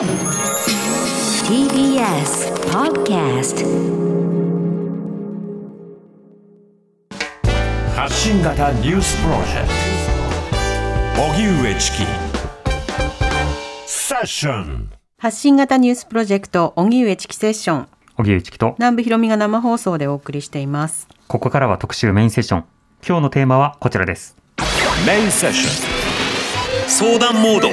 TBS Podcast 発信型ニュースプロジェクト。荻上チキ。セッション。発信型ニュースプロジェクト荻上チキセッション。荻上チキと。南部ひろみが生放送でお送りしています。ここからは特集メインセッション。今日のテーマはこちらです。メインセッション。相談モード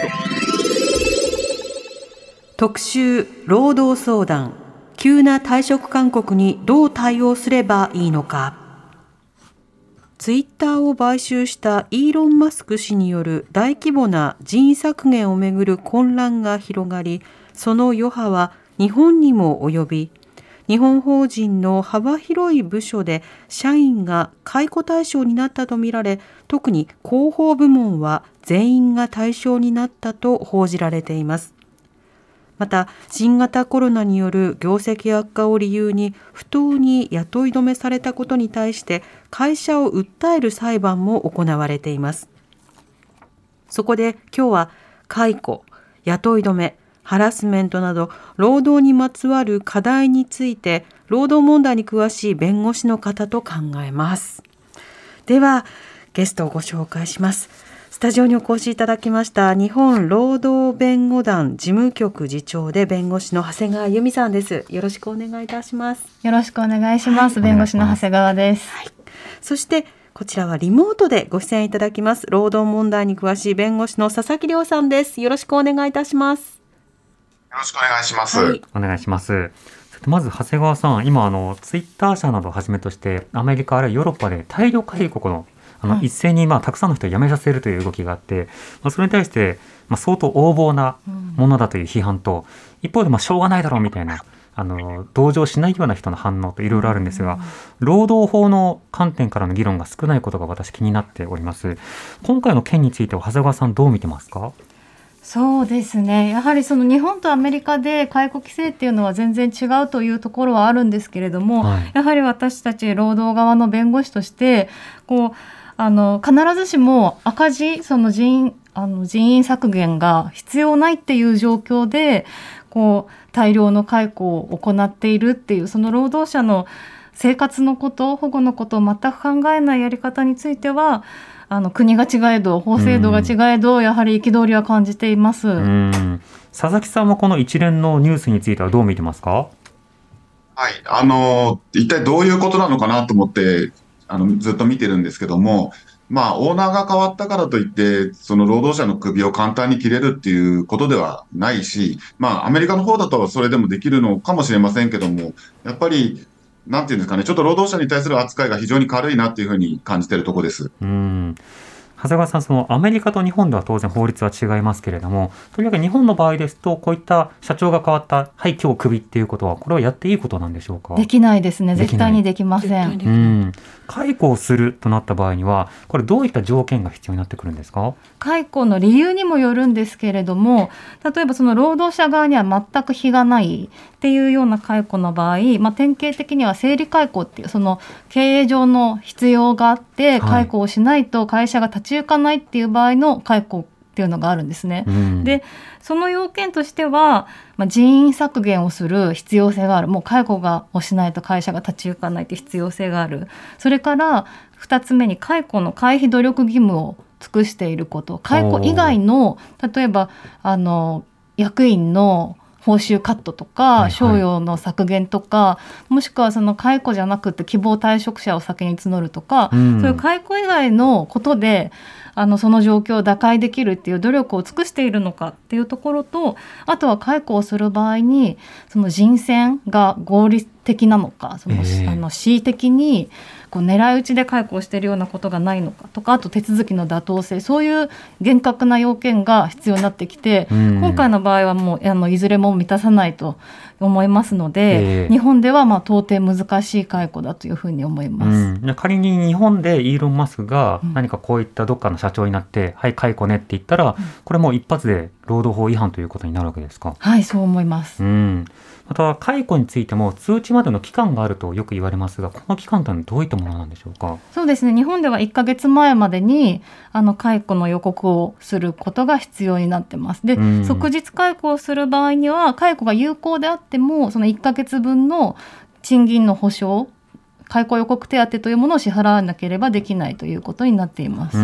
特集労働相談急な退職勧告にどう対応すればいいのか。ツイッターを買収したイーロン・マスク氏による大規模な人員削減をめぐる混乱が広がりその余波は日本にも及び日本法人の幅広い部署で社員が解雇対象になったとみられ特に広報部門は全員が対象になったと報じられています。また新型コロナによる業績悪化を理由に不当に雇い止めされたことに対して会社を訴える裁判も行われています。そこで今日は解雇雇い止めハラスメントなど労働にまつわる課題について労働問題に詳しい弁護士の方と考えます。ではゲストをご紹介します。スタジオにお越しいただきました日本労働弁護団事務局次長で弁護士の長谷川由美さんです。よろしくお願いいたします。よろしくお願いします。弁護士の長谷川です。そしてこちらはリモートでご出演いただきます労働問題に詳しい弁護士の佐々木亮さんです。よろしくお願いいたします。よろしくお願いします。はい。お願いします。まず長谷川さん今あのツイッター社などをはじめとしてアメリカあるいはヨーロッパで大量解雇のあの、はい。一斉にまあたくさんの人を辞めさせるという動きがあって、まあ、それに対してまあ相当横暴なものだという批判と、一方でまあしょうがないだろうみたいなあの同情しないような人の反応といろいろあるんですが、労働法の観点からの議論が少ないことが私気になっております。今回の件については長谷川さんどう見てますか？そうですね。やはりその日本とアメリカで解雇規制っていうのは全然違うというところはあるんですけれども、はい。やはり私たち労働側の弁護士としてこうあの必ずしも赤字その人員あの人員削減が必要ないっていう状況でこう大量の解雇を行っているっていうその労働者の生活のこと保護のことを全く考えないやり方についてはあの国が違えど法制度が違えど、やはり憤りは感じています。うん佐々木さんはこの一連のニュースについてはどう見てますか？はい。あの、一体どういうことなのかなと思って、あの、ずっと見てるんですけども、まあ、オーナーが変わったからといって、その労働者の首を簡単に切れるっていうことではないし、まあ、アメリカの方だとそれでもできるのかもしれませんけども、やっぱり、なんていうんですかね、ちょっと労働者に対する扱いが非常に軽いなっていうふうに感じてるとこです。うん長谷川さん、そのアメリカと日本では当然法律は違いますけれども、とにかく日本の場合ですと、こういった社長が変わった、はい、今日クビっていうことは、これはやっていいことなんでしょうか？できないですね。絶対にできません。うん、解雇をするとなった場合には、これどういった条件が必要になってくるんですか？解雇の理由にもよるんですけれども例えばその労働者側には全く非がないっていうような解雇の場合、まあ、典型的には整理解雇っていうその経営上の必要があってはい。解雇をしないと会社が立ち行かないっていう場合の解雇っていうのがあるんですね。うん。でその要件としては、まあ、人員削減をする必要性がある。もう解雇がをしないと会社が立ち行かないという必要性がある。それから2つ目に解雇の回避努力義務を尽くしていること。解雇以外の例えばあの役員の報酬カットとはいはい。か賞与の削減とか、もしくはその解雇じゃなくて希望退職者を先に募るとか、うん。そういう解雇以外のことであのその状況を打開できるっていう努力を尽くしているのかっていうところとあとは解雇をする場合にその人選が合理的なのかその、ええ。あの恣意的にこう狙い撃ちで解雇をしているようなことがないのかとかあと手続きの妥当性そういう厳格な要件が必要になってきて、うん今回の場合はもうあのいずれも満たさないと思いますので、ええ日本ではまあ到底難しい解雇だというふうに思います。うん、仮に日本でイーロン・マスクがうん何かこういったどっかの社社長になって、はい、解雇ねって言ったら、これもう一発で労働法違反ということになるわけですか？はい、そう思います。うん。また、解雇についても通知までの期間があるとよく言われますが、この期間というのはどういったものなんでしょうか？そうですね。日本では1ヶ月前までにあの解雇の予告をすることが必要になってます。で、うん即日解雇をする場合には解雇が有効であってもその1ヶ月分の賃金の保証、解雇予告手当というものを支払わなければできないということになっています。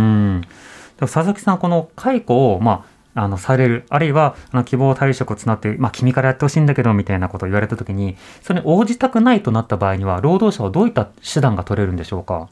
佐々木さん、この解雇を、まあ、あの、される、あるいは、あの希望退職を募って、まあ、君からやってほしいんだけど、みたいなことを言われたときに、それに応じたくないとなった場合には、労働者はどういった手段が取れるんでしょうか？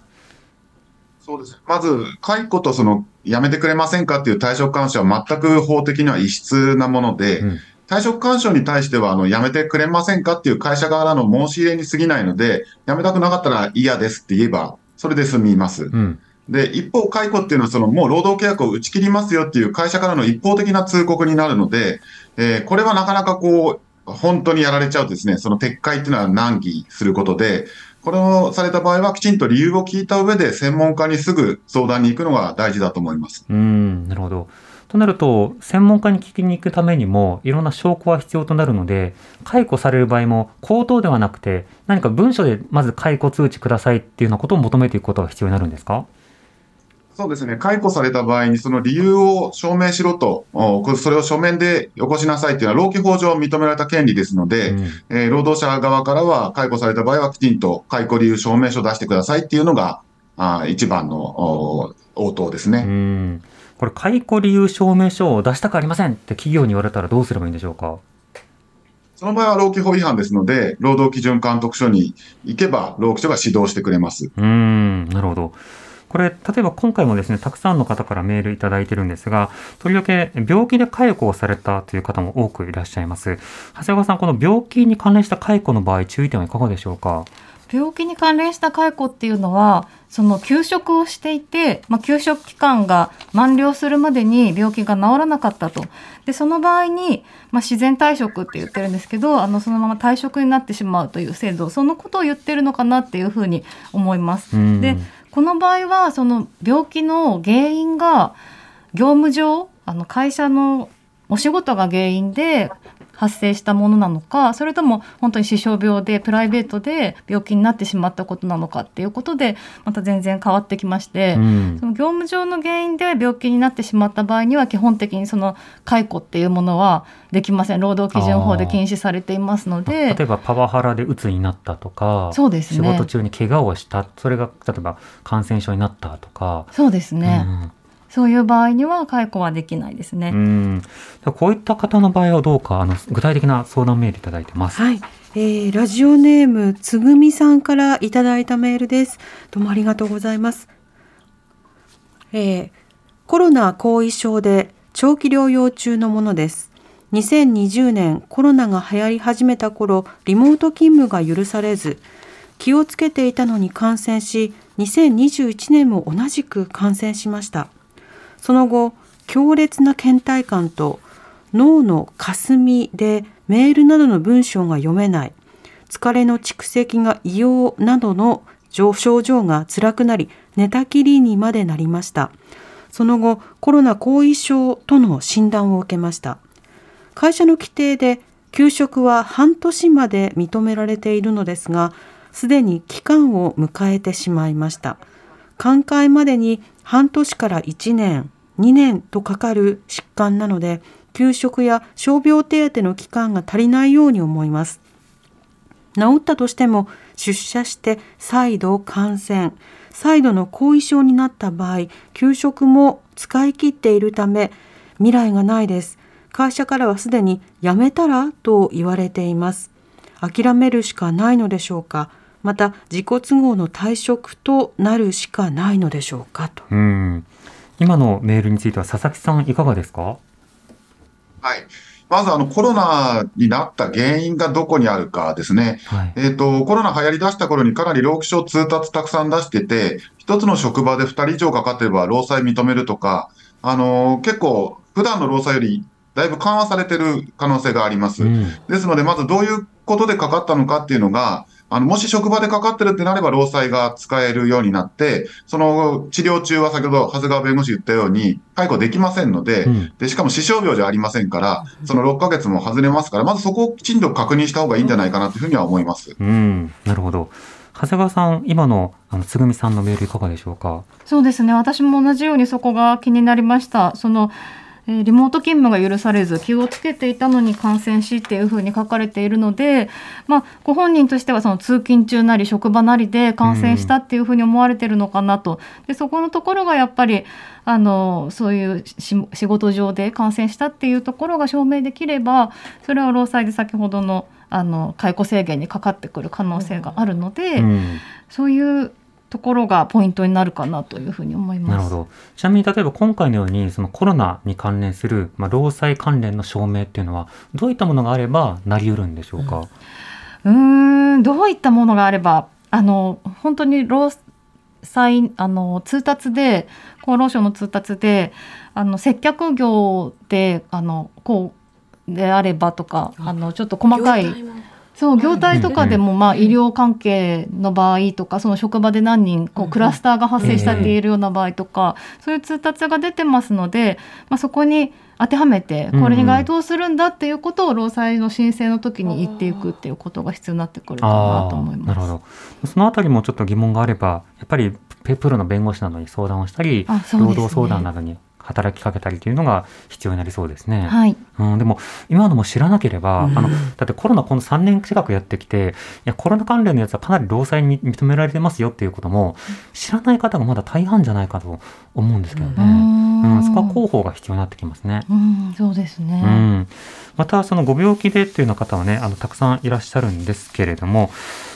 そうです。まず、解雇とその、やめてくれませんかっていう退職勧奨は全く法的には異質なもので、うん退職勧奨に対しては、あの、やめてくれませんかっていう会社側の申し入れに過ぎないので、やめたくなかったら嫌ですって言えば、それで済みます。うん。で、一方、解雇っていうのは、その、もう労働契約を打ち切りますよっていう会社からの一方的な通告になるので、えーこれはなかなかこう、本当にやられちゃうとですね、その撤回っていうのは難儀することで、これをされた場合はきちんと理由を聞いた上で専門家にすぐ相談に行くのが大事だと思います。うん、なるほど。となると、専門家に聞きに行くためにも、いろんな証拠は必要となるので、解雇される場合も、口頭ではなくて、何か文書でまず解雇通知くださいっていうようなことを求めていくことが必要になるんですか？そうですね。解雇された場合にその理由を証明しろと、おそれを書面でよこしなさいっていうのは労基法上認められた権利ですので、うんえー労働者側からは解雇された場合はきちんと解雇理由証明書を出してくださいっていうのが、あー一番のお応答ですうね。ん。これ、解雇理由証明書を出したくありませんって企業に言われたらどうすればいいんでしょうか？その場合は労基法違反ですので、労働基準監督署に行けば、労基署が指導してくれます。うーん、なるほど。これ、例えば今回もですね、たくさんの方からメールいただいてるんですが、とりわけ病気で解雇をされたという方も多くいらっしゃいます。長谷川さん、この病気に関連した解雇の場合、注意点はいかがでしょうか？病気に関連した解雇っていうのはその休職をしていて、まあ、休職期間が満了するまでに病気が治らなかったとでその場合に、まあ、自然退職って言ってるんですけどあのそのまま退職になってしまうという制度そのことを言ってるのかなっていうふうに思います。うんでこの場合はその病気の原因が業務上あの会社のお仕事が原因で発生したものなのかそれとも本当に視床病でプライベートで病気になってしまったことなのかっていうことでまた全然変わってきまして、うん。その業務上の原因で病気になってしまった場合には基本的にその解雇っていうものはできません。労働基準法で禁止されていますので。例えばパワハラで鬱になったとか、そうですね。仕事中に怪我をした、それが例えば感染症になったとか、そうですね、うんそういう場合には解雇はできないですね。うん、こういった方の場合はどうかあの具体的な相談メールいただいてます。はい、えーラジオネームつぐみさんからいただいたメールです。どうもありがとうございます。えーコロナ後遺症で長期療養中のものです。2020年コロナが流行り始めた頃、リモート勤務が許されず、気をつけていたのに感染し、2021年も同じく感染しました。その後、強烈な倦怠感と脳の霞でメールなどの文章が読めない、疲れの蓄積が異様などの症状が辛くなり、寝たきりにまでなりました。その後、コロナ後遺症との診断を受けました。会社の規定で休職は半年まで認められているのですが、すでに期間を迎えてしまいました。寛解までに半年から1年、2年とかかる疾患なので、休職や傷病手当の期間が足りないように思います。治ったとしても出社して再度感染、再度の後遺症になった場合、休職も使い切っているため未来がないです。会社からはすでに辞めたらと言われています。諦めるしかないのでしょうか。また自己都合の退職となるしかないのでしょうかと。うん今のメールについては佐々木さんいかがですか？はい。まず、あの、コロナになった原因がどこにあるかですね。はい。えっ、と、コロナ流行り出した頃にかなり労基署通達たくさん出してて、一つの職場で二人以上かかってれば労災認めるとか、あのー結構、普段の労災よりだいぶ緩和されてる可能性があります。うんですので、まずどういうことでかかったのかっていうのが、あの、もし職場でかかってるってなれば、労災が使えるようになって、その治療中は先ほど長谷川弁護士言ったように、解雇できませんので、うんで、しかも死傷病じゃありませんから、その6ヶ月も外れますから、まずそこをきちんと確認した方がいいんじゃないかなというふうには思います。うん、なるほど。長谷川さん、今のあのつぐみさんのメールいかがでしょうか？そうですね私も同じようにそこが気になりましたその、えーリモート勤務が許されず気をつけていたのに感染しっていうふうに書かれているので、まあ、ご本人としてはその通勤中なり職場なりで感染したっていうふうに思われてるのかなと、でそこのところがやっぱりあのそういうし仕事上で感染したっていうところが証明できればそれは労災で先ほどのあの解雇制限にかかってくる可能性があるので、うん、そういうところがポイントになるかなというふうに思います。なるほど。ちなみに例えば今回のようにそのコロナに関連するまあ労災関連の証明っていうのはどういったものがあればなり得るんでしょうか？うーんどういったものがあればあの本当に労災あの通達で厚労省の通達であの接客業であのこうであればとかあのちょっと細かいそう業態とかでも、まあ、医療関係の場合とかその職場で何人こうクラスターが発生したって言えるような場合とか、そういう通達が出てますので、まあ、そこに当てはめてこれに該当するんだっていうことを労災の申請の時に言っていくっていうことが必要になってくるかなと思います。なるほど。そのあたりもちょっと疑問があればやっぱりペプロの弁護士などに相談をしたり、ね。労働相談などに働きかけたりというのが必要になりそうですね。はい、うん、でも今のも知らなければ、うんあのだってコロナこの3年近くやってきていやコロナ関連のやつはかなり労災に認められてますよっていうことも知らない方がまだ大半じゃないかと思うんですけどね、ううんんそこは広報が必要になってきますね。うん、そうですね。うん、またそのご病気でっていうような方はねあのたくさんいらっしゃるんですけれども、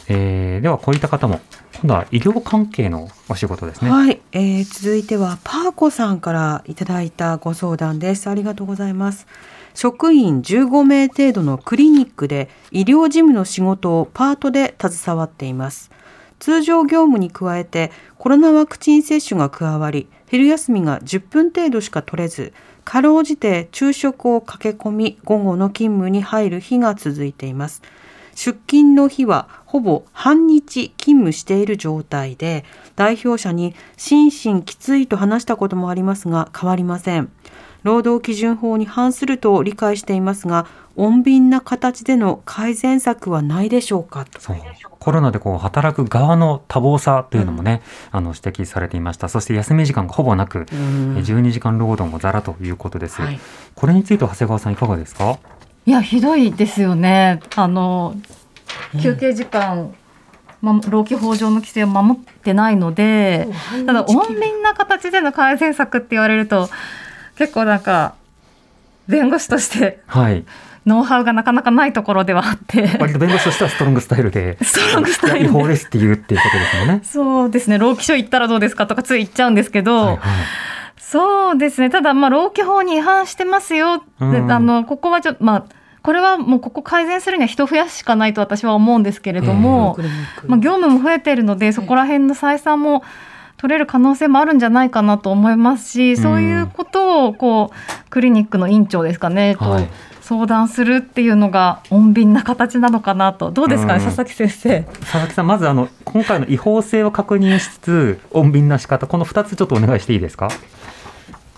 えーではこういった方も今度は医療関係のお仕事ですね。はい、えー続いてはパーコさんからいただいたご相談です。ありがとうございます。職員15名程度のクリニックで医療事務の仕事をパートで携わっています。通常業務に加えてコロナワクチン接種が加わり、昼休みが10分程度しか取れず、かろうじて昼食を駆け込み午後の勤務に入る日が続いています。出勤の日はほぼ半日勤務している状態で代表者に心身きついと話したこともありますが変わりません。労働基準法に反すると理解していますが穏便な形での改善策はないでしょうか？とそう。コロナでこう働く側の多忙さというのもね、あの指摘されていました。そして休み時間がほぼなく、うん。12時間労働もざらということです、はい。これについては長谷川さんいかがですか？いやひどいですよね。あの休憩時間、ま、労基法上の規制を守ってないので、ただ穏便な形での改善策って言われると結構なんか弁護士としてはい。ノウハウがなかなかないところではあって。割と弁護士としてはストロングスタイルでストロングスタイル法で。すって言うっていうことですもんね。そうですね。労基署行ったらどうですかとかつい言っちゃうんですけど、はいはい。そうですね。ただまあ労基法に違反してますよ、でうん。あのここはちょっとまあこれはもうここ改善するには人増やすしかないと私は思うんですけれども、まあ、業務も増えているのでそこら辺の採算も取れる可能性もあるんじゃないかなと思いますし、そういうことをこうクリニックの院長ですかね、とはい。相談するっていうのが穏便な形なのかなと。どうですかね、うん。佐々木先生。佐々木さんまずあの今回の違法性を確認しつつ穏便な仕方この2つちょっとお願いしていいですか？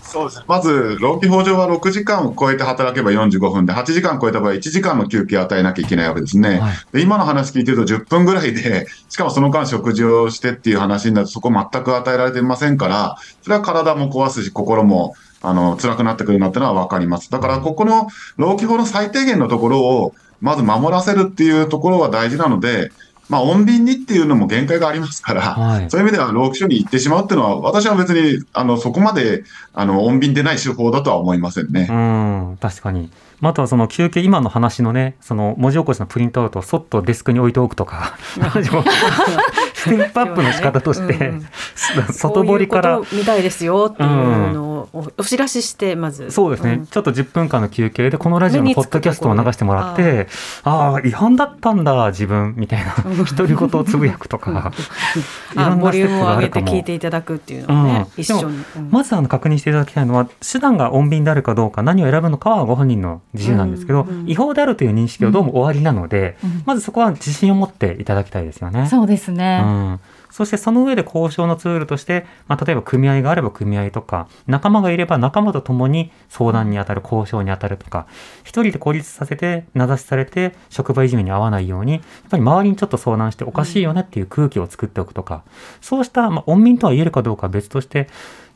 そうですね。まず、労基法上は6時間を超えて働けば45分で、8時間超えた場合1時間の休憩を与えなきゃいけないわけですね。はいで今の話聞いてると10分ぐらいで、しかもその間食事をしてっていう話になると、そこ全く与えられてませんから、それは体も壊すし、心も、あの、辛くなってくるなってのはわかります。だから、ここの労基法の最低限のところを、まず守らせるっていうところは大事なので、まあ、穏便にっていうのも限界がありますから、はい。そういう意味では労基署に行ってしまうっていうのは、私は別に、あの、そこまで、あの、穏便でない手法だとは思いませんね。うん確かに。まああとはその休憩今の話のねその文字起こしのプリントアウトをそっとデスクに置いておくとか ステップアップの仕方として、うん。外堀から。こういうことみたいですよっていうのをのおお知らせしてまず。そうですね、ん。ちょっと10分間の休憩でこのラジオのポッドキャストを流してもらってああー違反だったんだ自分みたいな独り言をつぶやくとか いろんなステップームを上げてがあるかも聞いていただくっていうのをね、うん。一緒に、うんまずあの確認していただきたいのは手段が穏便であるかどうか何を選ぶのかはご本人の自由なんですけど、うん。うん違法であるという認識はどうも終わりなので、うん。まずそこは自信を持っていただきたいですよね。そうですね。うん、そしてその上で交渉のツールとして、まあ、例えば組合があれば組合とか仲間がいれば仲間と共に相談に当たる交渉に当たるとか一人で孤立させて名指しされて職場いじめに遭わないようにやっぱり周りにちょっと相談しておかしいよねっていう空気を作っておくとか、そうした、まあ、穏便とは言えるかどうかは別として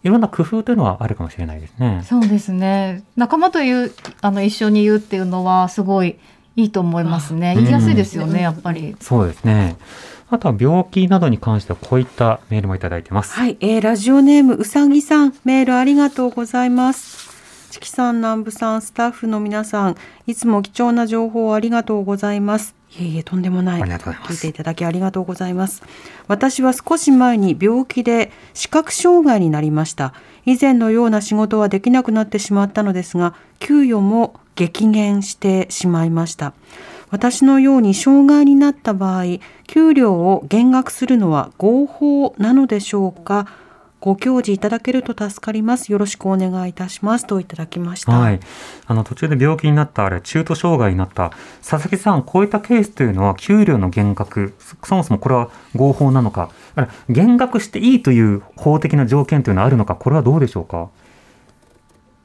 いろんな工夫というのはあるかもしれないですね。そうですね。仲間というあの一緒に言うっていうのはすごいいいと思いますね。うん言いやすいですよね、やっぱり。そうですね。あとは病気などに関してはこういったメールもいただいてます。はい、えーラジオネームうさぎさん。メールありがとうございます。チキさん南部さんスタッフの皆さんいつも貴重な情報をありがとうございます。いえいえとんでもない。ありがとうございます。聞いていただきありがとうございます。私は少し前に病気で視覚障害になりました。以前のような仕事はできなくなってしまったのですが給与も激減してしまいました私のように障害になった場合給料を減額するのは合法なのでしょうか？ご教示いただけると助かります。よろしくお願いいたします。といただきました、はい、あの途中で病気になったあれ中途障害になった佐々木さんこういったケースというのは給料の減額そそもそもこれは合法なのか減額していいという法的な条件というのはあるのかこれはどうでしょうか？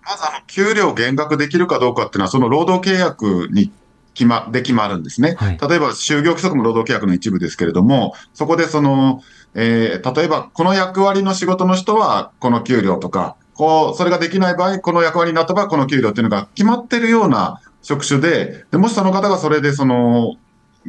まずあの、給料減額できるかどうかっていうのは、その労働契約に決ま、で決まるんですね。はい例えば、就業規則も労働契約の一部ですけれども、そこでその、えー例えば、この役割の仕事の人はこの給料とか、こう、それができない場合、この役割になった場合、この給料っていうのが決まってるような職種で、でもしその方がそれでその、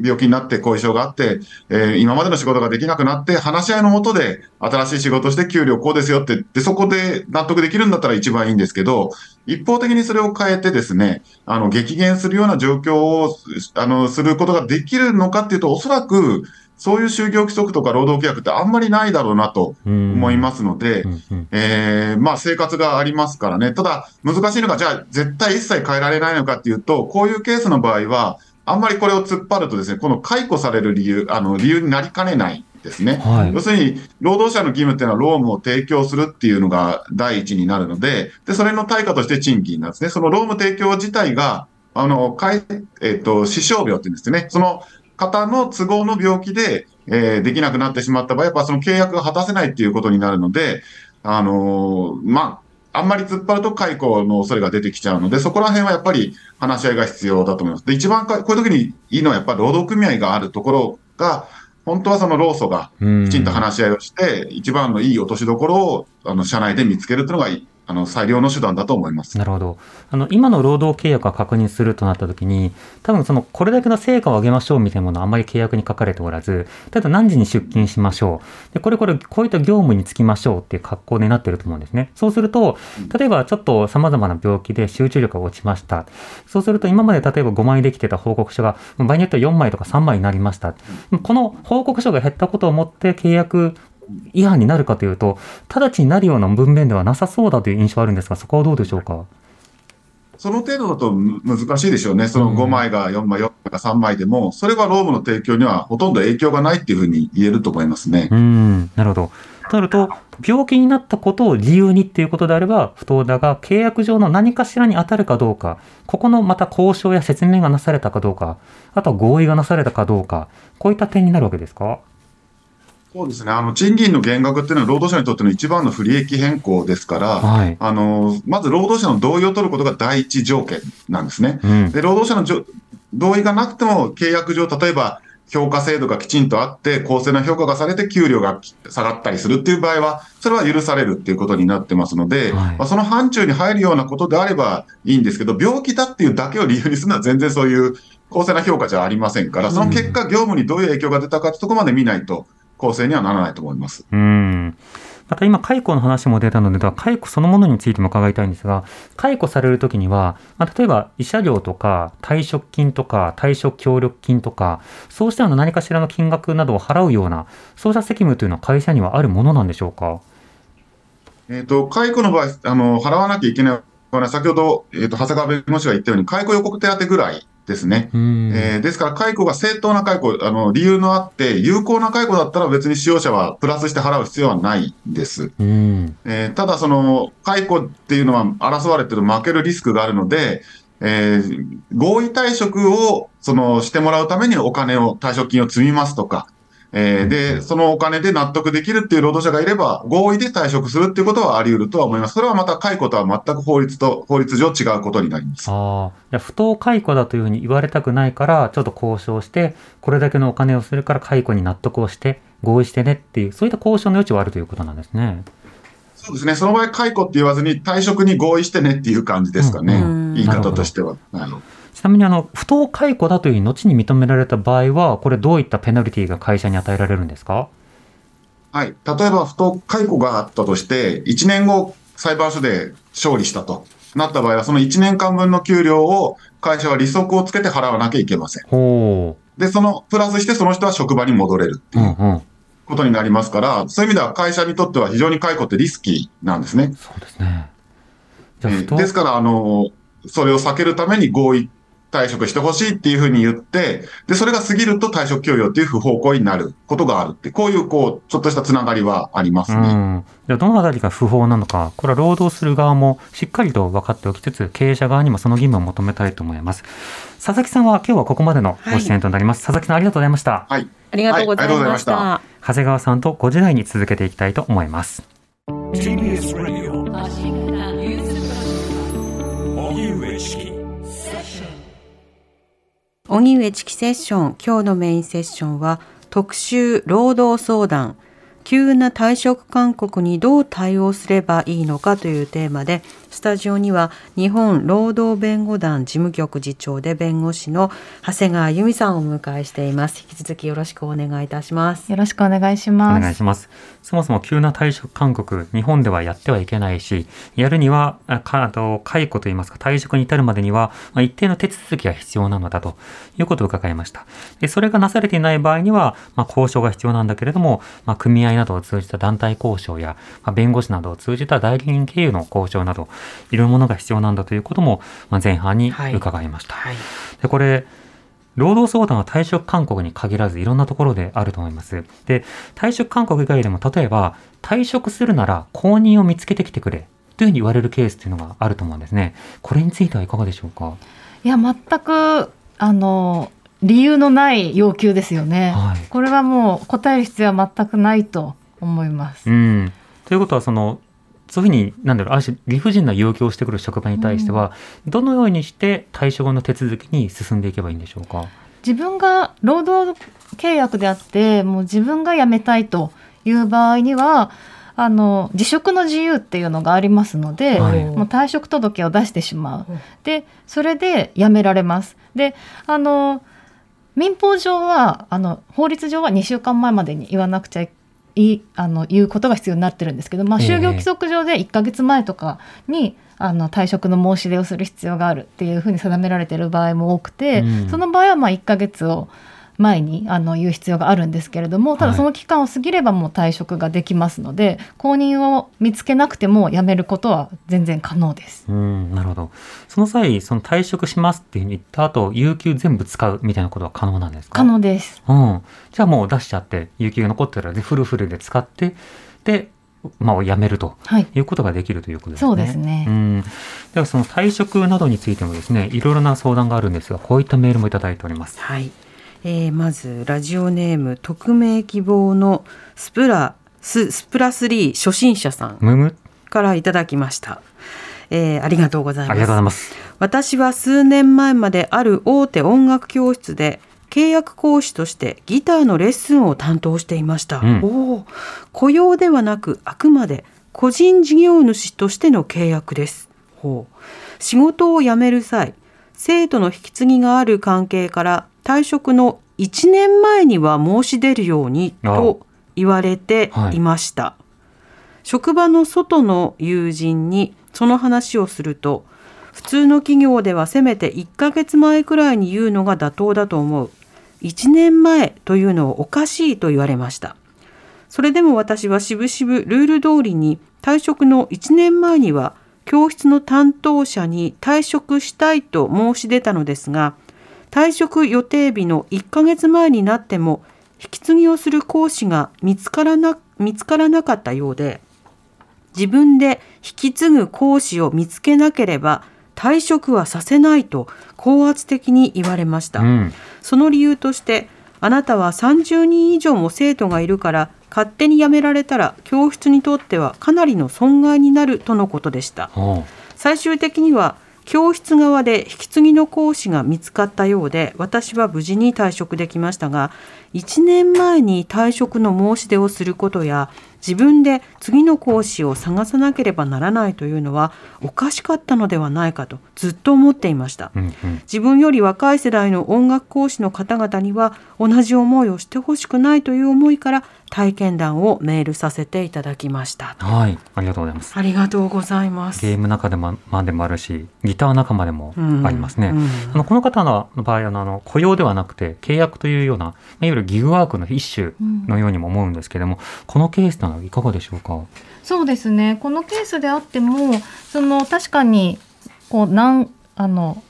病気になって後遺症があって、えー今までの仕事ができなくなって、話し合いのもとで新しい仕事をして給料こうですよって、で、そこで納得できるんだったら一番いいんですけど、一方的にそれを変えてですね、あの、激減するような状況を、あの、することができるのかっていうと、おそらく、そういう就業規則とか労働契約ってあんまりないだろうなと思思いますので、えーまあ生活がありますからね。ただ、難しいのが、じゃあ絶対一切変えられないのかっていうと、こういうケースの場合は、あんまりこれを突っ張るとですね、この解雇される理由、あの、理由になりかねないですね。はい要するに、労働者の義務っていうのは、労務を提供するっていうのが第一になるので、で、それの対価として賃金なんですね。その労務提供自体が、あの、かいえっ、と、死傷病って言うんですね。その方の都合の病気で、えーできなくなってしまった場合、やっぱその契約が果たせないっていうことになるので、あのーまあ、あんまり突っ張ると解雇の恐れが出てきちゃうので、そこら辺はやっぱり話し合いが必要だと思います。で、一番かこういう時にいいのはやっぱり労働組合があるところが、本当はその労組がきちんと話し合いをして、一番のいい落としどころを、あの、社内で見つけるというのがいい、あの、最良の手段だと思います。なるほど。あの、今の労働契約を確認するとなったときに、多分その、これだけの成果を上げましょうみたいなものはあんまり契約に書かれておらず、ただ何時に出勤しましょう。で、これこれ、こういった業務に就きましょうっていう格好になってると思うんですね。そうすると、例えばちょっと様々な病気で集中力が落ちました。そうすると今まで例えば5枚できてた報告書が、場合によっては4枚とか3枚になりました。この報告書が減ったことをもって契約違反になるかというと、直ちになるような文面ではなさそうだという印象はあるんですが、そこはどうでしょうか？その程度だとむ難しいでしょうね。そのうん5枚が4枚、4枚が3枚でも、それは労務の提供にはほとんど影響がないっていうふうに言えると思いますねう。ん、なるほど。となると、病気になったことを理由にっていうことであれば不当だが、契約上の何かしらに当たるかどうか、ここのまた交渉や説明がなされたかどうか、あとは合意がなされたかどうか、こういった点になるわけですか？そうですね。あの、賃金の減額っていうのは労働者にとっての一番の不利益変更ですから、はい。あの、まず労働者の同意を取ることが第一条件なんですね。うん。で、労働者のじょ同意がなくても契約上、例えば評価制度がきちんとあって、公正な評価がされて給料が下がったりするっていう場合は、それは許されるっていうことになってますので、はいまあ、その範疇に入るようなことであればいいんですけど、病気だっていうだけを理由にするのは全然そういう公正な評価じゃありませんから、その結果、業務にどういう影響が出たかってところまで見ないと、公正にはならないと思います。うん。また今、解雇の話も出たので、では解雇そのものについても伺いたいんですが、解雇されるときには、まあ、例えば慰謝料とか退職金とか退職協力金とか、そうしたような何かしらの金額などを払うような、そうした責務というのは会社にはあるものなんでしょうか？えっ、と、解雇の場合、あの、払わなきゃいけない先ほど、えっ、と、長谷川弁護士が言ったように、解雇予告手当ぐらいですね。うんえーですから、解雇が正当な解雇、あの、理由のあって、有効な解雇だったら別に使用者はプラスして払う必要はないんです。うんえーただ、その、解雇っていうのは争われてる負けるリスクがあるので、えー合意退職を、その、してもらうためにお金を、退職金を積みますとか、えーで、そのお金で納得できるっていう労働者がいれば、合意で退職するっていうことはあり得るとは思います。それはまた解雇とは全く法律と、法律上違うことになります。ああ、不当解雇だというふうに言われたくないから、ちょっと交渉して、これだけのお金をするから解雇に納得をして、合意してねっていう、そういった交渉の余地はあるということなんですね。そうですね。その場合、解雇って言わずに退職に合意してねっていう感じですかね。うん言い方としては。はいちなみにあの、不当解雇だという後に認められた場合は、これどういったペナルティが会社に与えられるんですか？はい。例えば、不当解雇があったとして、1年後、裁判所で勝利したとなった場合は、その1年間分の給料を会社は利息をつけて払わなきゃいけません。ほで、その、プラスしてその人は職場に戻れるっていうんうん。ことになりますから、そういう意味では会社にとっては非常に解雇ってリスキーなんですね。そうですね。えーですから、あの、それを避けるために合意退職してほしいっていうふうに言って、で、それが過ぎると退職協与っていう不方向になることがあるって、こういう、こう、ちょっとしたつながりはありますね。うん。じゃあ、どのあたりが不法なのか、これは労働する側もしっかりと分かっておきつつ、経営者側にもその義務を求めたいと思います。佐々木さんは今日はここまでのご出演となります。佐々木さんありがとうございました。はい。ありがとうございはいありがとうございまし。ました長谷川さんと5時台に続けていきたいと思います。TBS ラジオ荻上チキ荻上チキセッション。今日のメインセッションは特集労働相談。急な退職勧告にどう対応すればいいのかというテーマでスタジオには日本労働弁護団事務局次長で弁護士の長谷川由美さんをお迎えしています引き続きよろしくお願いいたしますよろしくお願いしおます。願いします。そもそも急な退職勧告、日本ではやってはいけないし、やるには、あかあと解雇といいますか、退職に至るまでには、まあ、一定の手続きが必要なのだということを伺いました。でそれがなされていない場合には、まあ、交渉が必要なんだけれども、まあ、組合などを通じた団体交渉や、まあ、弁護士などを通じた代理人経由の交渉など、いろいろなものが必要なんだということも、まあ、前半に伺いました。はいで、これ、労働相談は退職勧告に限らずいろんなところであると思います。で、退職勧告以外でも例えば、退職するなら公認を見つけてきてくれというふうに言われるケースっていうのがあると思うんですね。これについてはいかがでしょうか？いや全くあの理由のない要求ですよね。はいこれはもう答える必要は全くないと思います。うん。ということは、その、そういうふうに、なんだろう、ある種理不尽な要求をしてくる職場に対しては、どのようにして退職後の手続きに進んでいけばいいんでしょうか？自分が労働契約であってもう自分が辞めたいという場合にはあの辞職の自由っていうのがありますので、はいもう退職届を出してしまう。でそれで辞められます。であの民法上はあの法律上は2週間前までに言わなくちゃいいあの言うことが必要になってるんですけど、まあ、ええ。就業規則上で1ヶ月前とかに、あの退職の申し出をする必要があるっていうふうに定められている場合も多くて、うん。その場合はまあ1ヶ月を前にあの言う必要があるんですけれどもたはいだその期間を過ぎればもう退職ができますので、公認を見つけなくても辞めることは全然可能です。うん、なるほど。その際、その退職しますっていうふうに言った後、有給全部使うみたいなことは可能なんですか？可能です。うん。じゃあもう出しちゃって、有給が残ってるので、フルフルで使って、で、まあ、辞めるとはいいうことができるということですね。そうですねうん。では、その退職などについてもですね、いろいろな相談があるんですが、こういったメールもいただいております。はい、えーまずラジオネーム匿名希望のスプラススプラ3初心者さんからいただきました、えーありがとうございます。私は数年前まである大手音楽教室で契約講師としてギターのレッスンを担当していました、うん。おー。雇用ではなくあくまで個人事業主としての契約です。ほう。仕事を辞める際生徒の引き継ぎがある関係から退職の1年前には申し出るようにと言われてい。ました、職場の外の友人にその話をすると普通の企業ではせめて1ヶ月前くらいに言うのが妥当だと思う。1年前というのはおかしいと言われました。それでも私はしぶしぶルール通りに退職の1年前には教室の担当者に退職したいと申し出たのですが退職予定日の1ヶ月前になっても引き継ぎをする講師が見つからな見つからなかったようで自分で引き継ぐ講師を見つけなければ退職はさせないと高圧的に言われました。うん。その理由としてあなたは30人以上も生徒がいるから勝手に辞められたら教室にとってはかなりの損害になるとのことでした。最終的には教室側で引き継ぎの講師が見つかったようで私は無事に退職できましたが1年前に退職の申し出をすることや自分で次の講師を探さなければならないというのはおかしかったのではないかとずっと思っていました。うんうん。自分より若い世代の音楽講師の方々には同じ思いをしてほしくないという思いから体験談をメールさせていただきました。はい。ありがとうございます。ありがとうございます。ゲーム仲間までもあるしギター仲間でもありますね、うん。あのこの方の場合あのあの雇用ではなくて契約というような、まあいわゆるギグワークの一種のようにも思うんですけれども、このケースなのはいかがでしょうか？そうですね。このケースであってもその確かにこうなんあの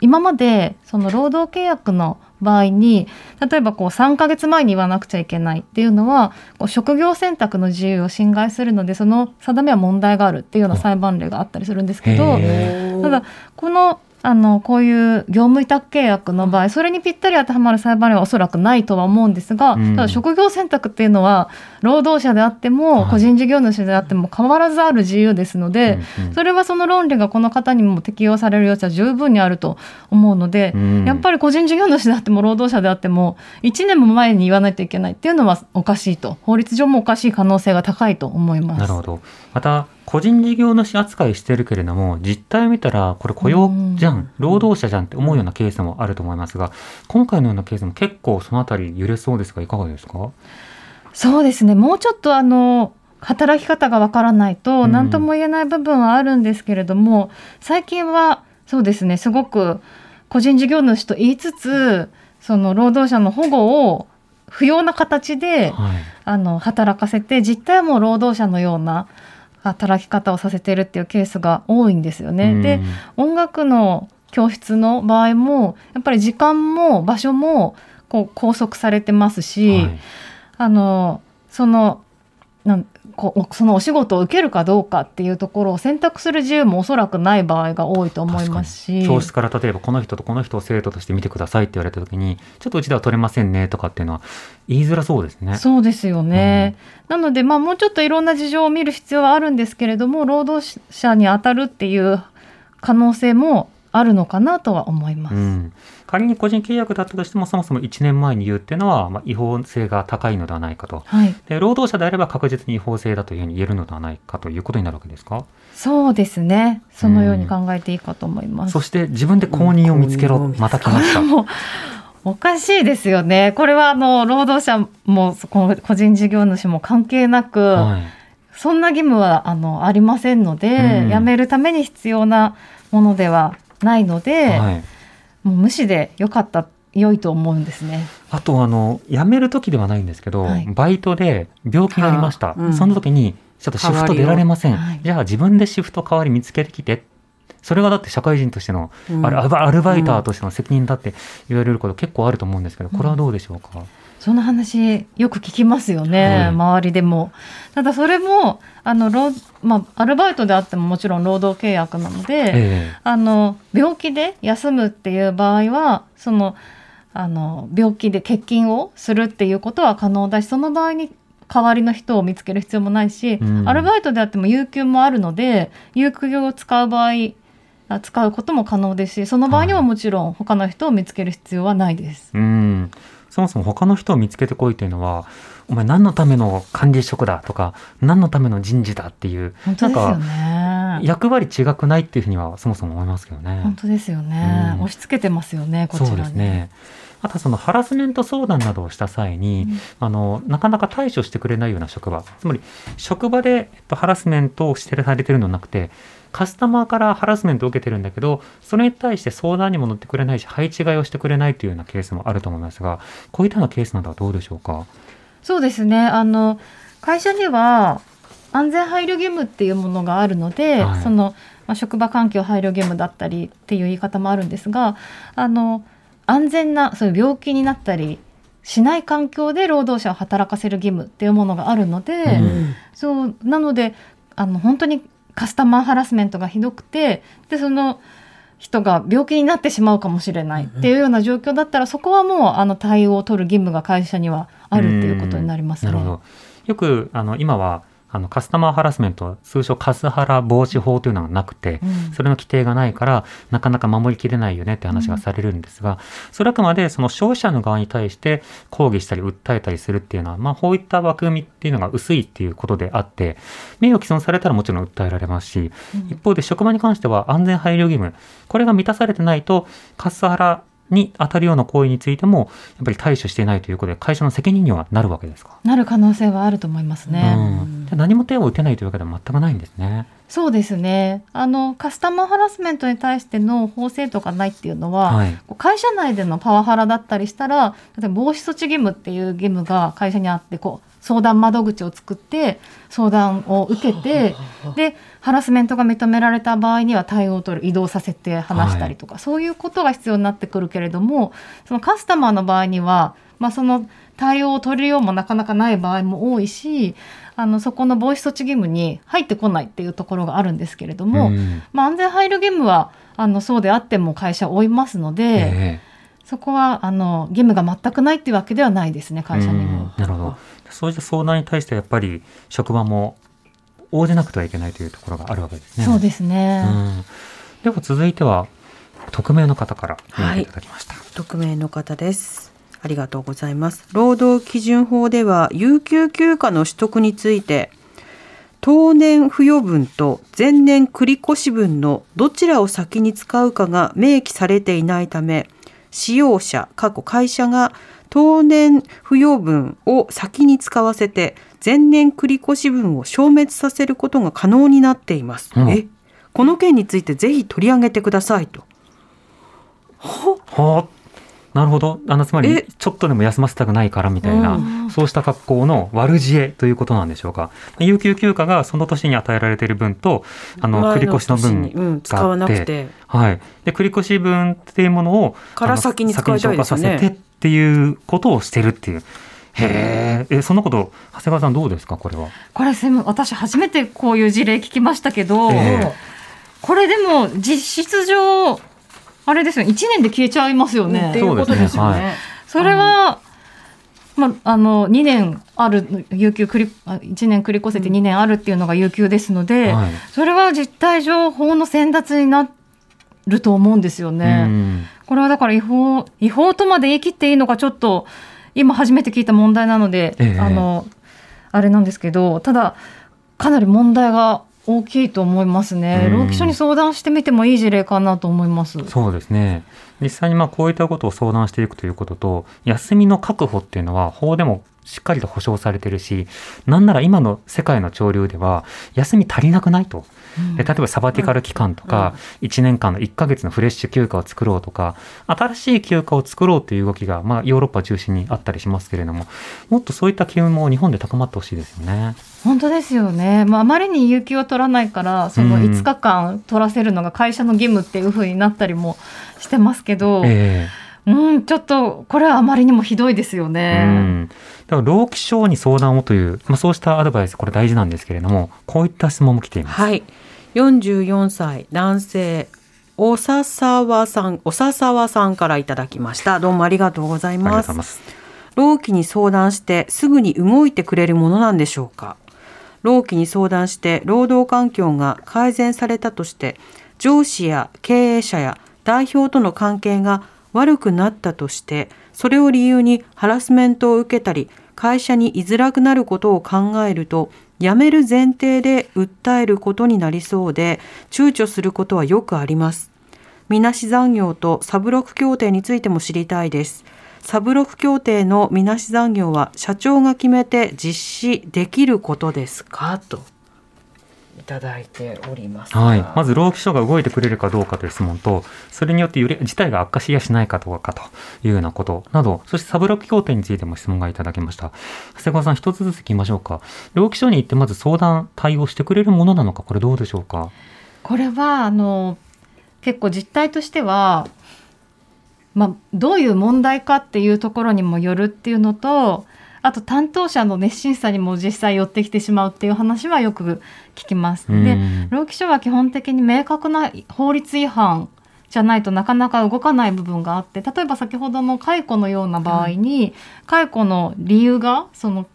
今までその労働契約の場合に例えばこう3ヶ月前に言わなくちゃいけないっていうのはこう職業選択の自由を侵害するのでその定めは問題があるっていうような裁判例があったりするんですけどへただこのあのこういう業務委託契約の場合それにぴったり当てはまる裁判例はおそらくないとは思うんですが、うん。ただ職業選択っていうのは労働者であっても、はい。個人事業主であっても変わらずある自由ですので、それはその論理がこの方にも適用される余地は十分にあると思うので、うん。やっぱり個人事業主であっても労働者であっても1年も前に言わないといけないっていうのはおかしいと。法律上もおかしい可能性が高いと思います。なるほど。また個人事業主扱いしてるけれども実態を見たらこれ雇用じゃうんん労働者じゃんって思うようなケースもあると思いますが今回のようなケースも結構そのあたり揺れそうですがいかがですか？そうですね。もうちょっとあの働き方がわからないとうん。何とも言えない部分はあるんですけれども、最近はそうですねすごく個人事業主と言いつつその労働者の保護を不要な形ではい。あの働かせて実態はもう労働者のような働き方をさせてるっていうケースが多いんですよね。で音楽の教室の場合もやっぱり時間も場所もこう拘束されてますうんし、はいあのそのなんこうそのお仕事を受けるかどうかっていうところを選択する自由もおそらくない場合が多いと思いますし。教室から例えばこの人とこの人を生徒として見てくださいって言われた時にちょっとうちでは取れませんねとかっていうのは言いづらそうですね。そうですよね、なので、まあ、もうちょっといろんな事情を見る必要はあるんですけれども労働者に当たるっていう可能性もあるのかなとは思います。うん、仮に個人契約だったとしてもそもそも1年前に言うっていうのは、まあ、違法性が高いのではないかと。はい、で労働者であれば確実に違法性だというふうに言えるのではないかということになるわけですか？そうですね。そのように考えていいかと思います。そして自分で公認を見つけろ、また来ました。おかしいですよね。これはあの労働者も個人事業主も関係なく、はい。そんな義務はあのありませんので、うん。辞めるために必要なものではないので、はい、もう無視でよかった良いと思うんですね。あとあの辞める時ではないんですけど、はい。バイトで病気になりました、はあうん。その時にちょっとシフト出られません、じゃあ自分でシフト代わり見つけてきて。それがだって社会人としての、うん。アルアルバイターとしての責任だって言われること結構あると思うんですけどこれはどうでしょうか、その話よく聞きますよね、はい。周りでも。ただそれもあの労、まあ、アルバイトであってももちろん労働契約なので、ええ。あの病気で休むっていう場合はそのあの病気で欠勤をするっていうことは可能だしその場合に代わりの人を見つける必要もないし、うん。アルバイトであっても有給もあるので有給を使う場合あ使うことも可能ですしその場合にははいもちろん他の人を見つける必要はないです。うんそもそも他の人を見つけてこいというのはお前何のための管理職だとか何のための人事だっていう本当ですよなんかね。役割違くないっていうふうにはそもそも思いますけどね。本当ですよね、うん押し付けてますよねこちらに。そうですね。あとはそのハラスメント相談などをした際に、うんあのなかなか対処してくれないような職場つまり職場で、えっと、ハラスメントをしてされてるのではなくてカスタマーからハラスメントを受けてるんだけどそれに対して相談にも乗ってくれないし配置換えをしてくれないというようなケースもあると思いますがこういったようなケースなどはどうでしょうか？そうですね。あの会社には安全配慮義務っていうものがあるので、はい。その、まあ、職場環境配慮義務だったりっていう言い方もあるんですがあの安全なそういう病気になったりしない環境で労働者を働かせる義務っていうものがあるので、うん。そうなのであの本当にカスタマーハラスメントがひどくてでその人が病気になってしまうかもしれないっていうような状況だったらそこはもうあの対応を取る義務が会社にはあるっていうことになりますね。よくあの今はあのカスタマーハラスメント通称カスハラ防止法というのがなくて、うん。それの規定がないからなかなか守りきれないよねって話がされるんですが、それはあくまでその消費者の側に対して抗議したり訴えたりするっていうのは、まあ、こういった枠組みっていうのが薄いっていうことであって名誉毀損されたらもちろん訴えられますし、一方で職場に関しては安全配慮義務これが満たされてないとカスハラに当たるような行為についてもやっぱり対処していないということで会社の責任にはなるわけですか？なる可能性はあると思いますね。うん、じゃあ何も手を打てないというわけでは全くないんですね。そうですねあのカスタマーハラスメントに対しての法制度がないっていうのは、はい。会社内でのパワハラだったりしたら例えば防止措置義務っていう義務が会社にあってこう相談窓口を作って相談を受けて でハラスメントが認められた場合には対応を取る移動させて話したりとか、そういうことが必要になってくるけれどもそのカスタマーの場合には、まあ、その対応を取るようもなかなかない場合も多いしあのそこの防止措置義務に入ってこないっていうところがあるんですけれども、んまあ、安全配慮義務はあのそうであっても会社を負いますので。えそこはあの義務が全くないっていうわけではないですねえ会社にも。うんなるほど。そういった相談に対してやっぱり職場も応じなくてはいけないというところがあるわけですね。そうですね。うん。では続いては匿名の方から読んでいただきました。匿名の方です。ありがとうございます。労働基準法では有給休暇の取得について当年付与分と前年繰越分のどちらを先に使うかが明記されていないため使用者過去会社が当年付与分を先に使わせて前年繰越分を消滅させることが可能になっています。うんえ？この件についてぜひ取り上げてくださいと。は？あ。なるほど。あの、つまりえ、ちょっとでも休ませたくないからみたいな、うそうした格好の悪知恵ということなんでしょうか。有給休暇がその年に与えられている分と、あの、繰越の分年にうん、使わなくて。はい。で、繰越分っていうものを、から先に使いたいですよねっていうことをしてるっていう。へえ、え、そのこと、長谷川さんどうですか、これは。これ私初めてこういう事例聞きましたけど、ええ。これでも実質上あれですよね。1年で消えちゃいますよね。っていうことですよね。それは、まあ、あの2年ある有給繰りあ1年繰り越せて2年あるっていうのが有給ですので、はい。それは実態上法の先達になると思うんですよね。うん。これはだから違法違法とまで言い切っていいのかちょっと今初めて聞いた問題なので、ええあのあれなんですけどただかなり問題が大きいと思いますね。うん労基署に相談してみてもいい事例かなと思います。そうですね。実際にまあこういったことを相談していくということと、休みの確保っていうのは法でもしっかりと保障されてるし、なんなら今の世界の潮流では休み足りなくないと。で例えばサバティカル期間とか、1年間の1ヶ月のフレッシュ休暇を作ろうとか、新しい休暇を作ろうという動きが、まあ、ヨーロッパ中心にあったりしますけれども、もっとそういった機運も日本で高まってほしいですよね。本当ですよね、まあ、あまりに有給を取らないからそのうん5日間取らせるのが会社の義務っていう風になったりもしてますけど、えうん、ちょっとこれはあまりにもひどいですよえね。うん。だから労基省に相談をという、まあ、そうしたアドバイス、これ大事なんですけれども、こういった質問も来ています。はい。44歳男性おささわさんおささわさんからいただきました。どうもありがとうございますござい。ます。労基に相談してすぐに動いてくれるものなんでしょうか？労基に相談して労働環境が改善されたとして上司や経営者や代表との関係が悪くなったとしてそれを理由にハラスメントを受けたり会社に居づらくなることを考えると辞める前提で訴えることになりそうで躊躇することはよくあります。みなし残業とサブロク協定についても知りたいです。サブロク協定のみなし残業は社長が決めて実施できることですか？と。いただいております。はい、まず労基署が動いてくれるかどうかという質問と、それによってより事態が悪化しやしないかどうかというようなことなど、そしてサブロク協定についても質問がいただきました。長谷川さん、一つずつ聞きましょうか。労基署に行ってまず相談、対応してくれるものなのか、これどうでしょうか？これはあの結構実態としては、まあ、どういう問題かっていうところにもよるっていうのとあと担当者の熱心さにも実際寄ってきてしまうっていう話はよく聞きます。でうん労基署は基本的に明確な法律違反じゃないとなかなか動かない部分があって例えば先ほどの解雇のような場合に、解雇の理由がその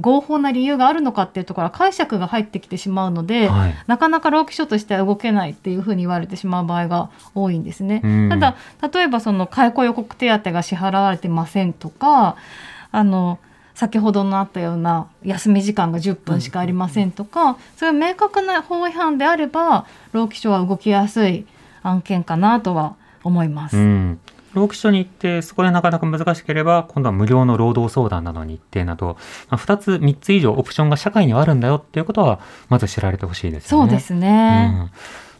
合法な理由があるのかっていうところは解釈が入ってきてしまうので、はい。なかなか労基署としては動けないっていうふうに言われてしまう場合が多いんですね。うんただ例えばその解雇予告手当が支払われてませんとかあの先ほどのあったような休み時間が10分しかありませんとか、そういう明確な法違反であれば労基署は動きやすい案件かなとは思います。うん。労基署に行って、そこでなかなか難しければ、今度は無料の労働相談などに行ってなど、まあ、2つ、3つ以上オプションが社会にはあるんだよっていうことは、まず知られてほしいですよね。そうですね。うん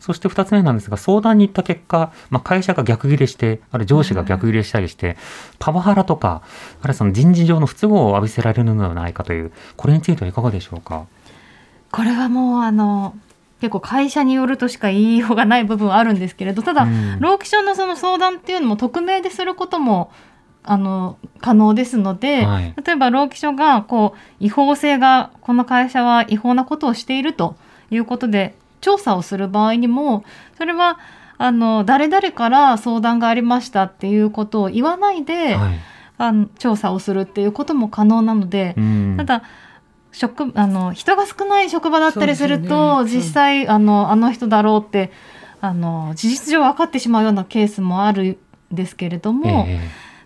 そして2つ目なんですが、相談に行った結果、まあ、会社が逆ギレして、あるいは上司が逆ギレしたりして、パワハラとか、あるいはその人事上の不都合を浴びせられるのではないかという、これについてはいかがでしょうか？これはもうあの結構会社によるとしか言いようがない部分はあるんですけれどただ、うん労基署のその相談っていうのも匿名ですることもあの可能ですので、はい例えば労基署がこう違法性がこの会社は違法なことをしているということで調査をする場合にもそれはあの誰々から相談がありましたっていうことを言わないで、はい。あの調査をするっていうことも可能なので、うん。ただ職あの人が少ない職場だったりするとね。実際あのあの人だろうってあの事実上分かってしまうようなケースもあるんですけれども、え。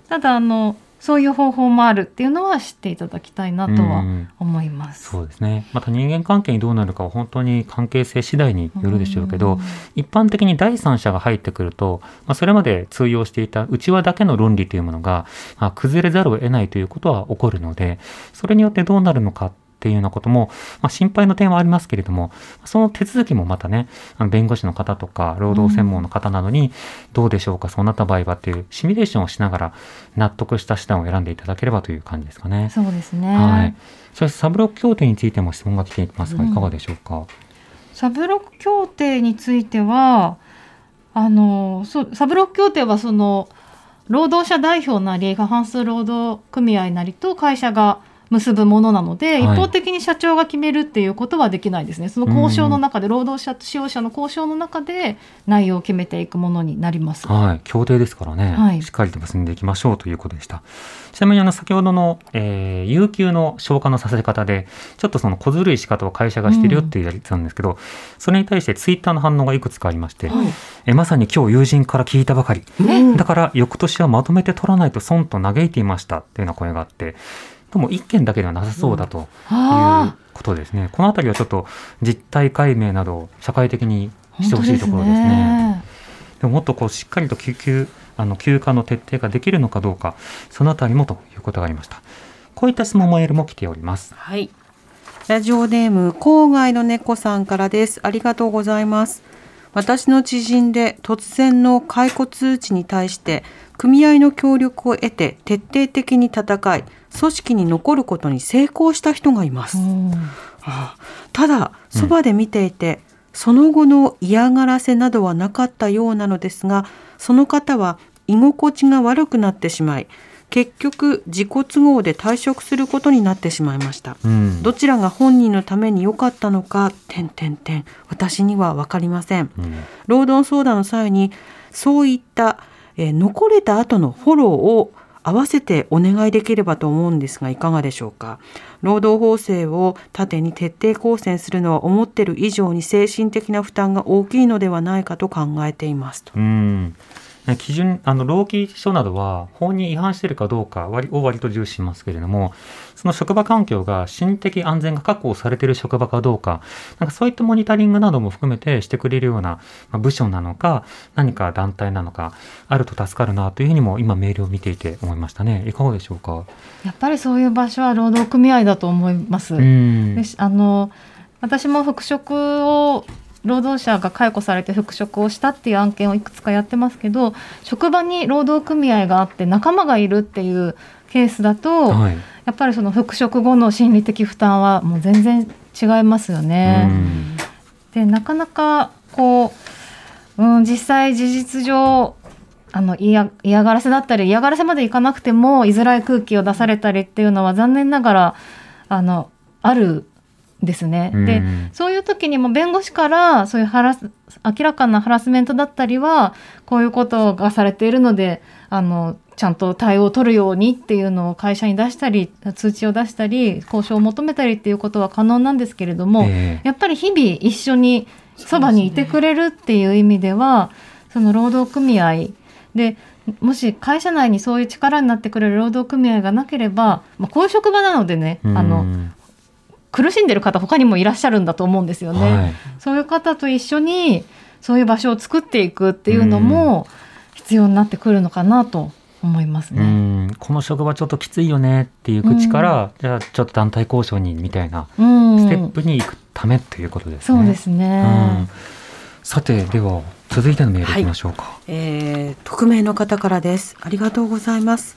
ただあのそういう方法もあるっていうのは知っていただきたいなえとはうん思います。そうですね。また人間関係にどうなるかは本当に関係性次第によるでしょうけど、うん一般的に第三者が入ってくると、まあ、それまで通用していた内輪だけの論理というものが、まあ、崩れざるを得ないということは起こるので、それによってどうなるのかっていうようなことも、まあ、心配の点はありますけれども、その手続きもまたね、あの弁護士の方とか、労働専門の方などに、どうでしょうか、そうなった場合はっていうシミュレーションをしながら、納得した手段を選んでいただければという感じですかね。そうですね、はい。そしてサブロック協定についても質問が来ていますが、うんいかがでしょうか？サブロック協定についてはあのそうサブロック協定はその労働者代表なり過半数労働組合なりと会社が結ぶものなので、はい。一方的に社長が決めるっていうことはできないですね。その交渉の中で、労働者と使用者の交渉の中で内容を決めていくものになります。はい、協定ですからね、はい。しっかりと結んでいきましょうということでした。ちなみにあの先ほどの、えー有給の消化のさせ方で、ちょっとその小ずるい仕方を会社がしてるよっていうやりたんですけど、それに対してツイッターの反応がいくつかありまして、えまさに今日友人から聞いたばかり、だから翌年はまとめて取らないと損と嘆いていましたっていうような声があって、どうも一件だけではなさそうだというあことですね。このあたりはちょっと実態解明などを社会的にあしてほしいところですね。ねでももっとこうしっかりと救急あの休暇の徹底ができるのかどうか、そのあたりもということがありました。こういった質問メールも来ております。はい。ラジオネーム郊外の猫さんからです。ありがとうございます。私の知人で突然の解雇通知に対して組合の協力を得て徹底的に戦い組織に残ることに成功した人がいます。うんああただそばで見ていて、その後の嫌がらせなどはなかったようなのですがその方は居心地が悪くなってしまい結局自己都合で退職することになってしまいました。うん。どちらが本人のために良かったのか、点点点。私には分かりません。うん労働相談の際に、そういった、えー残れた後のフォローを合わせてお願いできればと思うんですが、いかがでしょうか？労働法制を縦に徹底抗戦するのは思ってる以上に精神的な負担が大きいのではないかと考えていますと。うん。基準、あの、労基署などは法に違反しているかどうかを割と重視しますけれども、その職場環境が心的安全が確保されている職場かどうか、なんかそういったモニタリングなども含めてしてくれるような、まあ部署なのか、何か団体なのか、あると助かるなというふうにも今メールを見ていて思いましたね。いかがでしょうか？やっぱりそういう場所は労働組合だと思います。あの私も復職を労働者が解雇されて復職をしたっていう案件をいくつかやってますけど職場に労働組合があって仲間がいるっていうケースだと、はいやっぱりその復職後の心理的負担はもう全然違いますよね。うんでなかなかこう、うん、実際事実上あの嫌嫌がらせだったり嫌がらせまでいかなくても居づらい空気を出されたりっていうのは残念ながらあのあるんですね。でうん。そういう時にも弁護士からそういうハラス明らかなハラスメントだったりはこういうことがされているのであのちゃんと対応を取るようにっていうのを会社に出したり通知を出したり交渉を求めたりっていうことは可能なんですけれども、ええ。やっぱり日々一緒にそばにいてくれるっていう意味ではその労働組合でもし会社内にそういう力になってくれる労働組合がなければ、まあ、こういう職場なのでね、あうのん苦しんでる方他にもいらっしゃるんだと思うんですよね。はいそういう方と一緒にそういう場所を作っていくっていうのも必要になってくるのかなと思いますうね。んこの職場ちょっときついよねっていう口から、じゃあちょっと団体交渉にみたいなうん、ステップに行くためということですね。そうですね。うんさてでは続いてのメールいきましょうか。えー匿名の方からです。ありがとうございます。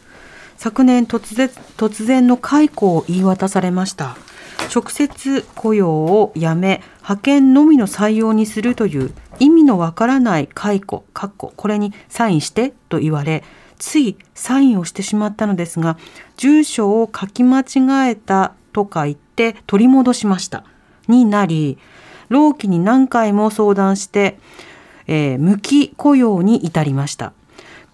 昨年突然突然の解雇を言い渡されました。直接雇用をやめ派遣のみの採用にするという意味のわからない解雇。かっここれにサインしてと言われついサインをしてしまったのですが住所を書き間違えたとか言って取り戻しました。になり労基に何回も相談してえー無期雇用に至りました。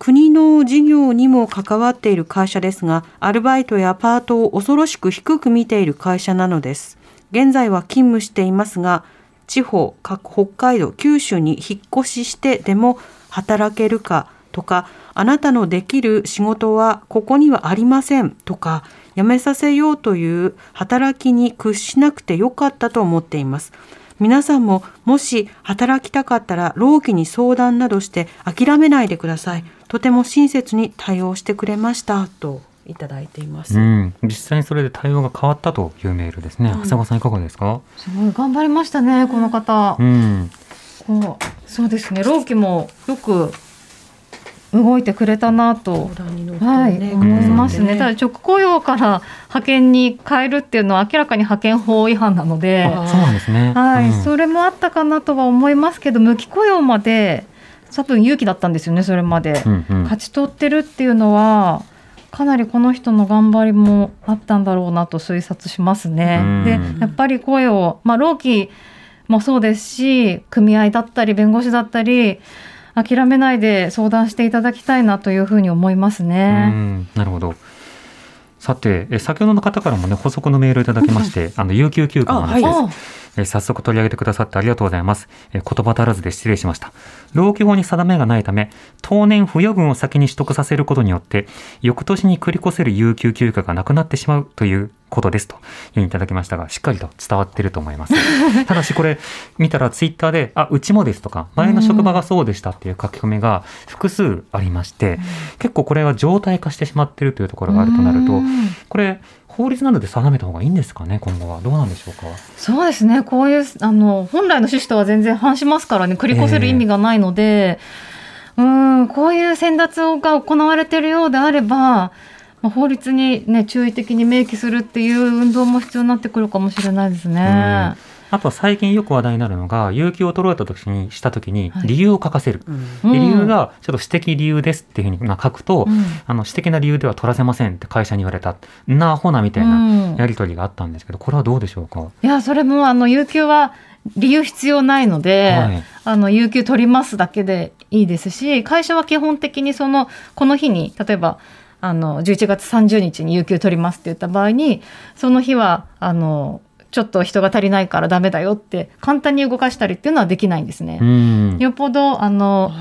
国の事業にも関わっている会社ですがアルバイトやパートを恐ろしく低く見ている会社なのです。現在は勤務していますが地方各北海道九州に引っ越ししてでも働けるかとかあなたのできる仕事はここにはありませんとか辞めさせようという働きに屈しなくてよかったと思っています。皆さんももし働きたかったら労基に相談などして諦めないでください。とても親切に対応してくれましたといただいています、うん、実際にそれで対応が変わったというメールですね。長谷川さんいかがですか？すごい頑張りましたねこの方。うん、こうそうですね労基もよく動いてくれたなと相談に乗ってはい、ね思いますね。うんただ直雇用から派遣に変えるっていうのは明らかに派遣法違反なので、あそうなんですね。はい、うんそれもあったかなとは思いますけど、無期雇用まで多分勇気だったんですよね、それまで。うんうん勝ち取ってるっていうのは。かなりこの人の頑張りもあったんだろうなと推察しますねうん。でやっぱり声を、まあ、労基もそうですし組合だったり弁護士だったり諦めないで相談していただきたいなというふうに思いますうね。ん、なるほど。さて、え先ほどの方からもね補足のメールいただきまして、あの有給休暇の話です。あえー早速取り上げてくださってありがとうございます。えー言葉足らずで失礼しました。労基法に定めがないため、当年付与分を先に取得させることによって、翌年に繰り越せる有給休暇がなくなってしまうということですといただきましたが、しっかりと伝わっていると思います。ただしこれ見たらツイッターで、あ、うちもですとか、前の職場がそうでしたっていう書き込みが複数ありまして、結構これは常態化してしまっているというところがあるとなるとう、んこれ法律などで定めた方がいいんですかね、今後は。どうなんでしょうか。そうですねこういうあの本来の趣旨とは全然反しますからね繰り越せる意味がないので、うんこういう選奪が行われているようであれば、まあ、法律に、ね、注意的に明記するっていう運動も必要になってくるかもしれないですね。あとは最近よく話題になるのが、有給を取られた時にした時にはい理由を書かせる。うんうんで理由がちょっと私的理由ですっていうふうにまあ書くと、うんあの私的な理由では取らせませんって会社に言われた。んなアホなみたいなうんやり取りがあったんですけど、これはどうでしょうか？いやそれもあの有給は理由必要ないので、はいあの有給取りますだけでいいですし会社は基本的にそのこの日に例えばあの11月30日に有給取りますって言った場合にその日はあのちょっと人が足りないからダメだよって簡単に動かしたりっていうのはできないんですね。うん。よっぽどあの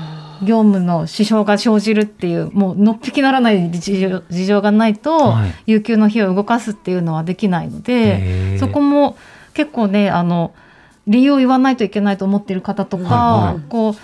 業務の支障が生じるっていうもうのっぴきならない事情事情がないと、はい有給の日を動かすっていうのはできないので、そこも結構ねあの理由を言わないといけないと思っている方とか、はいはいこう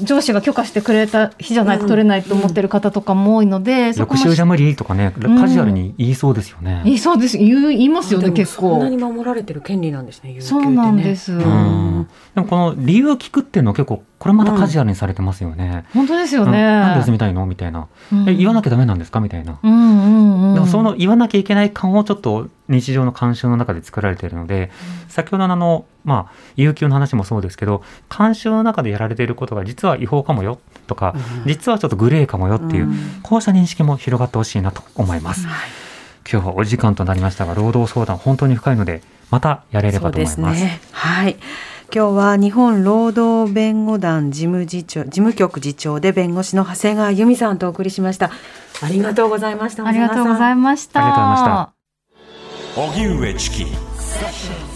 上司が許可してくれた日じゃないと取れないと思ってる方とかも多いので、翌週じゃ無理とかね、ん。カジュアルに言いそうですよね。言いそうです。言いますよね結そんな構に守られてる権利なんですね。有給ってそうねなんです、でもこの理由を聞くっていうのは結構これまたカジュアルにされてますよね。本当ですようん。ね、なんで休みたいの？みたいな。うん。え言わなきゃダメなんですか？みたいな。うんうんうんでもその言わなきゃいけない感をちょっと日常の慣習の中で作られているので、先ほどのあの、まあ、有給の話もそうですけど、慣習の中でやられていることが実は違法かもよとか、実はちょっとグレーかもよっていう、うんこうした認識も広がってほしいなと思います。はい今日はお時間となりましたが、労働相談本当に深いので、またやれればと思います。すね。はい。今日は日本労働弁護団事務次長事務局次長で弁護士の長谷川由美さんとお送りしました。ありがとうございました。ありがとうございましたありがとうございました荻上チキ